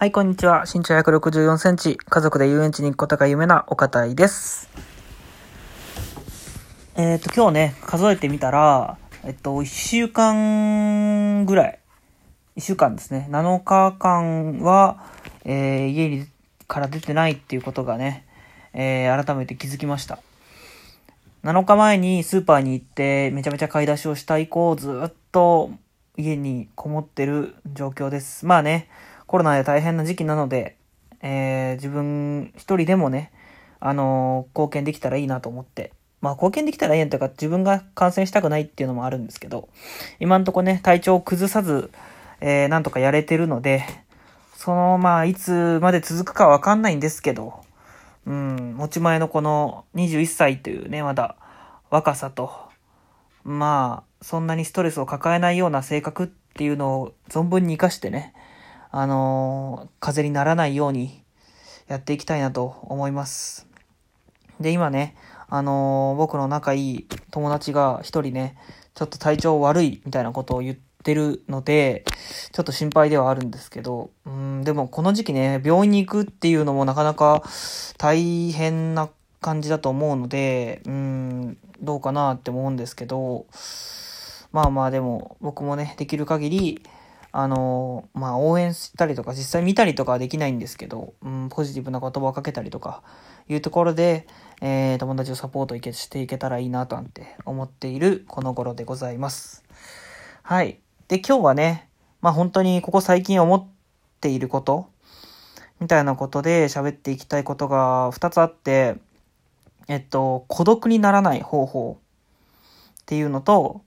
はい、こんにちは。身長164センチ、家族で遊園地に行くことが夢なお堅いです。えっ、と、今日ね、数えてみたら、えっと、1週間ぐらい、1週間ですね、7日間は、えー家にから出てないっていうことがね、えー改めて気づきました。7日前にスーパーに行ってめちゃめちゃ買い出しをした以降ずっと家にこもってる状況です。まあね、コロナで大変な時期なので、えー自分一人でもね、あのー貢献できたらいいなと思って。まあ貢献できたらいいなというか自分が感染したくないっていうのもあるんですけど、今んとこね、体調を崩さず、えーなんとかやれてるので、そのまあいつまで続くかわかんないんですけど、うん、持ち前のこの21歳というね、まだ若さと、まあ、そんなにストレスを抱えないような性格っていうのを存分に活かしてね、あのー風にならないようにやっていきたいなと思います。で、今ね、あのー僕の仲いい友達が一人ね、ちょっと体調悪いみたいなことを言ってるので、ちょっと心配ではあるんですけど、うん、でもこの時期ね、病院に行くっていうのもなかなか大変な感じだと思うので、うん、どうかなって思うんですけど、まあまあでも僕もね、できる限り、あのまあ応援したりとか実際見たりとかはできないんですけど、うん、ポジティブな言葉をかけたりとかいうところで、えー友達をサポートしていけたらいいなとなんて思っているこの頃でございます。はい。で、今日はね、まあ本当にここ最近思っていること、みたいなことで喋っていきたいことが2つあって、えっと、孤独にならない方法っていうのと、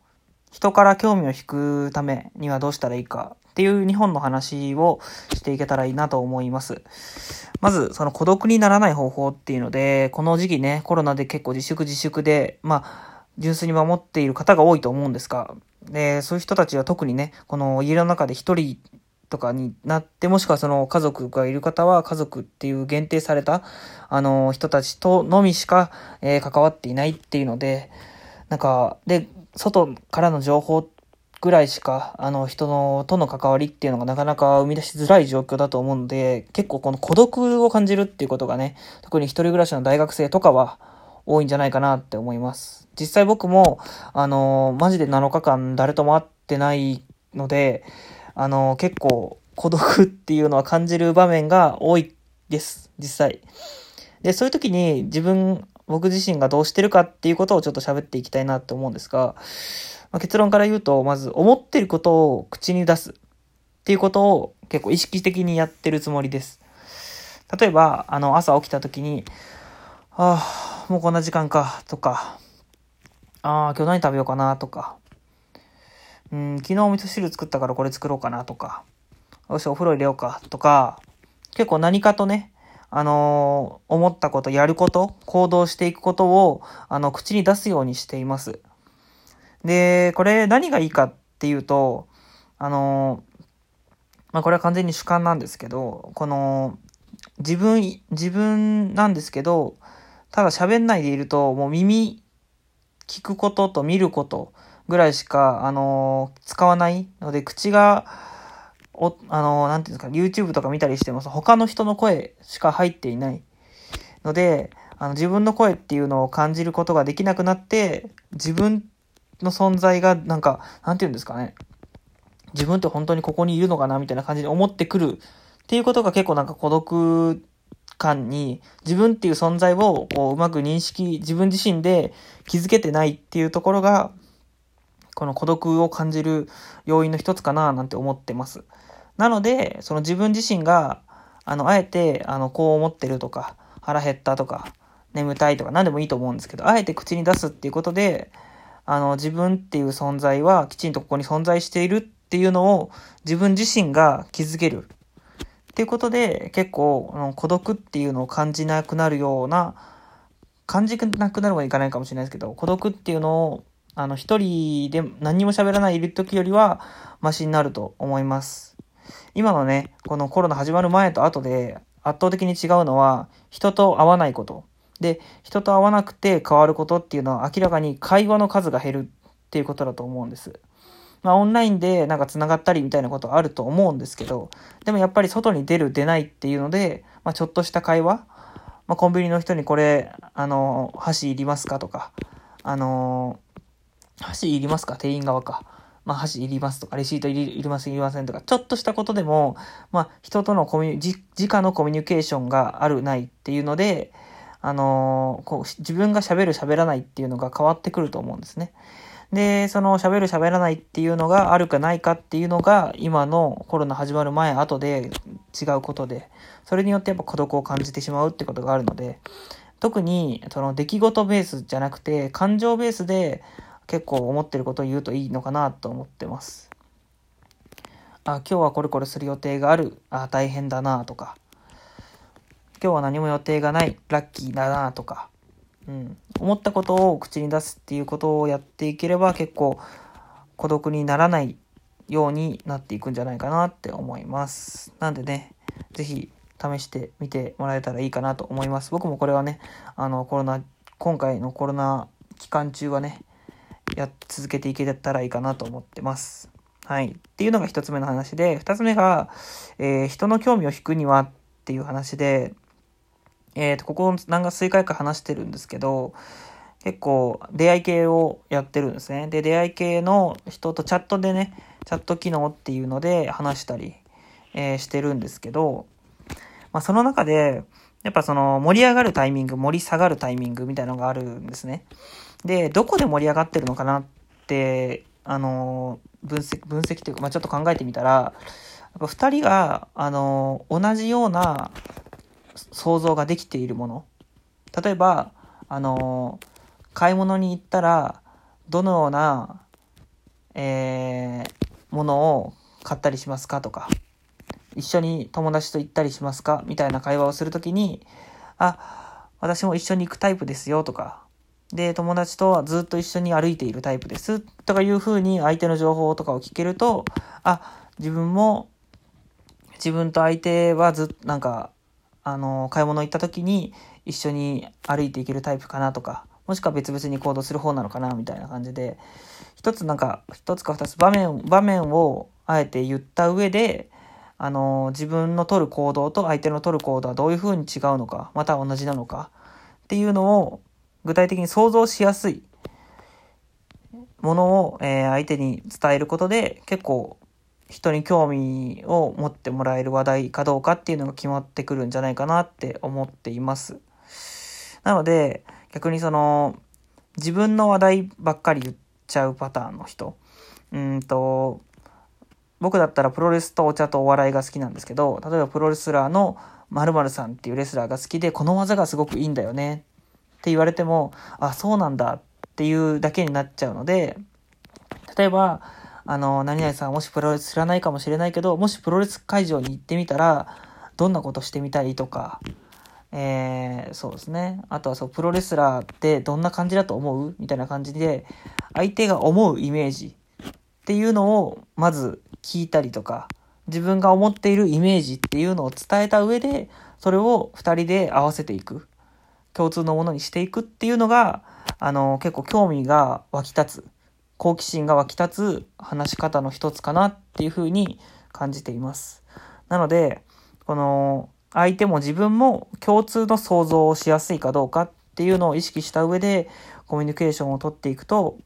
人から興味を引くためにはどうしたらいいかっていう日本の話をしていけたらいいなと思います。まず、その孤独にならない方法っていうので、この時期ね、コロナで結構自粛自粛で、まあ、純粋に守っている方が多いと思うんですが、で、そういう人たちは特にね、この家の中で一人とかになって、もしくはその家族がいる方は家族っていう限定された、あの、人たちとのみしか、えー関わっていないっていうので、なんか、で、外からの情報ぐらいしか、あの、人の、との関わりっていうのがなかなか生み出しづらい状況だと思うので、結構この孤独を感じるっていうことがね、特に一人暮らしの大学生とかは多いんじゃないかなって思います。実際僕も、あの、マジで7日間誰とも会ってないので、あの、結構孤独っていうのは感じる場面が多いです、実際。で、そういう時に自分、僕自身がどうしてるかっていうことをちょっと喋っていきたいなと思うんですが、まあ、結論から言うと、まず思ってることを口に出すっていうことを結構意識的にやってるつもりです。例えば、あの、朝起きた時に、ああ、もうこんな時間か、とか、ああ、今日何食べようかな、とか、うん、昨日お味噌汁作ったからこれ作ろうかな、とか、よし、お風呂入れようか、とか、結構何かとね、あのー思ったこと、やること、行動していくことを、あの、口に出すようにしています。で、これ何がいいかっていうと、あのーまあ、これは完全に主観なんですけど、この、自分、自分なんですけど、ただ喋んないでいると、もう耳、聞くことと見ることぐらいしか、あのー使わないので、口が、お、あのなんていうんですか、YouTube とか見たりしても、他の人の声しか入っていない。ので、あの、自分の声っていうのを感じることができなくなって、自分の存在が、なんか、なんていうんですかね、自分って本当にここにいるのかなみたいな感じで思ってくる。っていうことが結構なんか孤独感に自分っていう存在をこううまく認識、自分自身で気づけてないっていうところが、この孤独を感じる要因の一つかななんて思ってます。なので、その自分自身が、あの、あえて、あの、こう思ってるとか、腹減ったとか、眠たいとか何でもいいと思うんですけど、あえて口に出すっていうことで、あの、自分っていう存在はきちんとここに存在しているっていうのを自分自身が気づける。っていうことで、結構、あの孤独っていうのを感じなくなるような、感じなくなるまでいかないかもしれないですけど、孤独っていうのを、あの、一人で何にも喋らないいる時よりは、マシになると思います。今のね、このコロナ始まる前と後で圧倒的に違うのは、人と会わないこと。で、人と会わなくて変わることっていうのは明らかに会話の数が減るっていうことだと思うんです。まあオンラインでなんか繋がったりみたいなことあると思うんですけど、でもやっぱり外に出る出ないっていうので、まあちょっとした会話、まあコンビニの人にこれ、あの、箸いりますかとか、あの、箸いりますか？店員側か。まあ、箸いりますとか、レシートいりません、いりませんとか、ちょっとしたことでも、まあ、人とのコミュニ、直のコミュニケーションがある、ないっていうので、あのーこう、自分が喋る、喋らないっていうのが変わってくると思うんですね。で、その喋る、喋らないっていうのがあるかないかっていうのが、今のコロナ始まる前、後で違うことで、それによってやっぱ孤独を感じてしまうってことがあるので、特に、その出来事ベースじゃなくて、感情ベースで、結構思ってることを言うといいのかなと思ってます。あ、今日はこれこれする予定がある。あ、大変だなとか。今日は何も予定がない。ラッキーだなとか。うん。思ったことを口に出すっていうことをやっていければ結構孤独にならないようになっていくんじゃないかなって思います。なんでね、ぜひ試してみてもらえたらいいかなと思います。僕もこれはね、あのコロナ、今回のコロナ期間中はね、やっ続けていけたらいいかなと思ってます。はい。っていうのが一つ目の話で、二つ目が、えー人の興味を引くにはっていう話で、えっ、と、ここ何か数回か話してるんですけど、結構出会い系をやってるんですね。で、出会い系の人とチャットでね、チャット機能っていうので話したり、えーしてるんですけど、まあ、その中で、やっぱその盛り上がるタイミング、盛り下がるタイミングみたいなのがあるんですね。で、どこで盛り上がってるのかなって、あの、分析、分析というか、まあ、ちょっと考えてみたら、やっぱ二人が、あの、同じような想像ができているもの。例えば、あの、買い物に行ったら、どのような、えーものを買ったりしますかとか、一緒に友達と行ったりしますかみたいな会話をするときに、あ、私も一緒に行くタイプですよとか、で、友達とはずっと一緒に歩いているタイプです。とかいうふうに相手の情報とかを聞けると、あ、自分も、自分と相手はずっとなんか、あの、買い物行った時に一緒に歩いていけるタイプかなとか、もしくは別々に行動する方なのかなみたいな感じで、一つなんか、一つか二つ場面、場面をあえて言った上で、あの、自分の取る行動と相手の取る行動はどういうふうに違うのか、また同じなのかっていうのを具体的に想像しやすいものを、えー相手に伝えることで結構人に興味を持ってもらえる話題かどうかっていうのが決まってくるんじゃないかなって思っています。なので逆にその自分の話題ばっかり言っちゃうパターンの人うんと僕だったらプロレスとお茶とお笑いが好きなんですけど例えばプロレスラーの〇〇さんっていうレスラーが好きでこの技がすごくいいんだよねって言われてもあそうなんだっていうだけになっちゃうので例えばあの何々さんもしプロレス知らないかもしれないけどもしプロレス会場に行ってみたらどんなことしてみたいとかえーそうですね。あとはそう、プロレスラーってどんな感じだと思う？みたいな感じで、相手が思うイメージっていうのをまず聞いたりとか、自分が思っているイメージっていうのを伝えた上で、それを二人で合わせていく。共通のものにしていくっていうのが、あの、結構興味が湧き立つ、好奇心が湧き立つ話し方の一つかなっていうふうに感じています。なので、この、相手も自分も共通の想像をしやすいかどうかっていうのを意識した上でコミュニケーションをとっていくと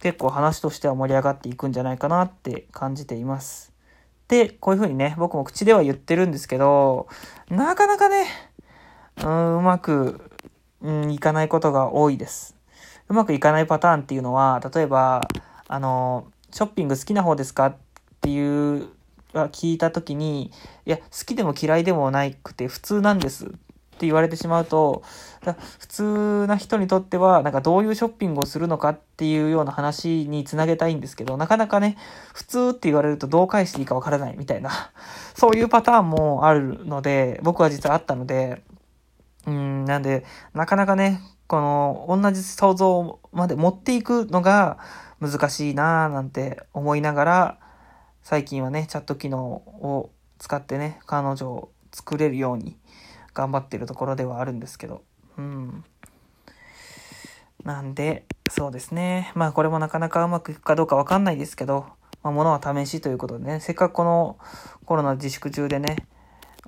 結構話としては盛り上がっていくんじゃないかなって感じています。で、こういうふうにね、僕も口では言ってるんですけど、なかなかね、うんうまく、うん、いかないことが多いです。うまくいかないパターンっていうのは、例えば、あの、ショッピング好きな方ですかっていうは聞いた時に、いや、好きでも嫌いでもなくて普通なんですって言われてしまうと、普通な人にとっては、なんかどういうショッピングをするのかっていうような話につなげたいんですけど、なかなかね、普通って言われるとどう返していいかわからないみたいな、そういうパターンもあるので、僕は実はあったので、うん、なんで、なかなかね、この、同じ想像まで持っていくのが難しいなぁなんて思いながら、最近はね、チャット機能を使ってね、彼女を作れるように頑張ってるところではあるんですけど、うん。なんで、そうですね。まあこれもなかなかうまくいくかどうかわかんないですけど、まあ物は試しということでね、せっかくこのコロナ自粛中でね、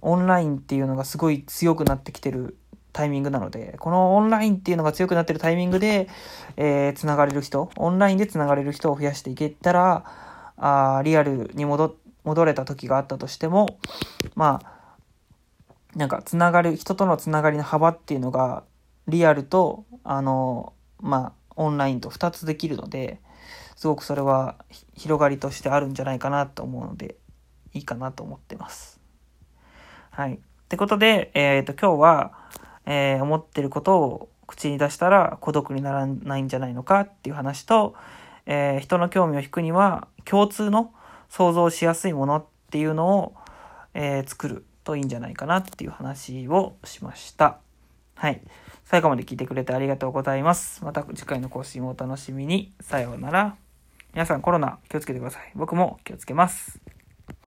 オンラインっていうのがすごい強くなってきてるタイミングなので、このオンラインっていうのが強くなってるタイミングで、えー、繋がれる人、オンラインで繋がれる人を増やしていけたら、あリアルに戻、戻れた時があったとしても、まあ、なんか、繋がる、人との繋がりの幅っていうのが、リアルと、あの、まあ、オンラインと2つできるので、すごくそれは広がりとしてあるんじゃないかなと思うので、いいかなと思ってます。はい。ってことで、えっ、と、今日は、えー、思ってることを口に出したら孤独にならないんじゃないのかっていう話と、えー、人の興味を引くには共通の想像しやすいものっていうのを、えー、作るといいんじゃないかなっていう話をしました。はい。最後まで聞いてくれてありがとうございます。また次回の更新もお楽しみに。さようなら。皆さんコロナ気をつけてください。僕も気をつけます。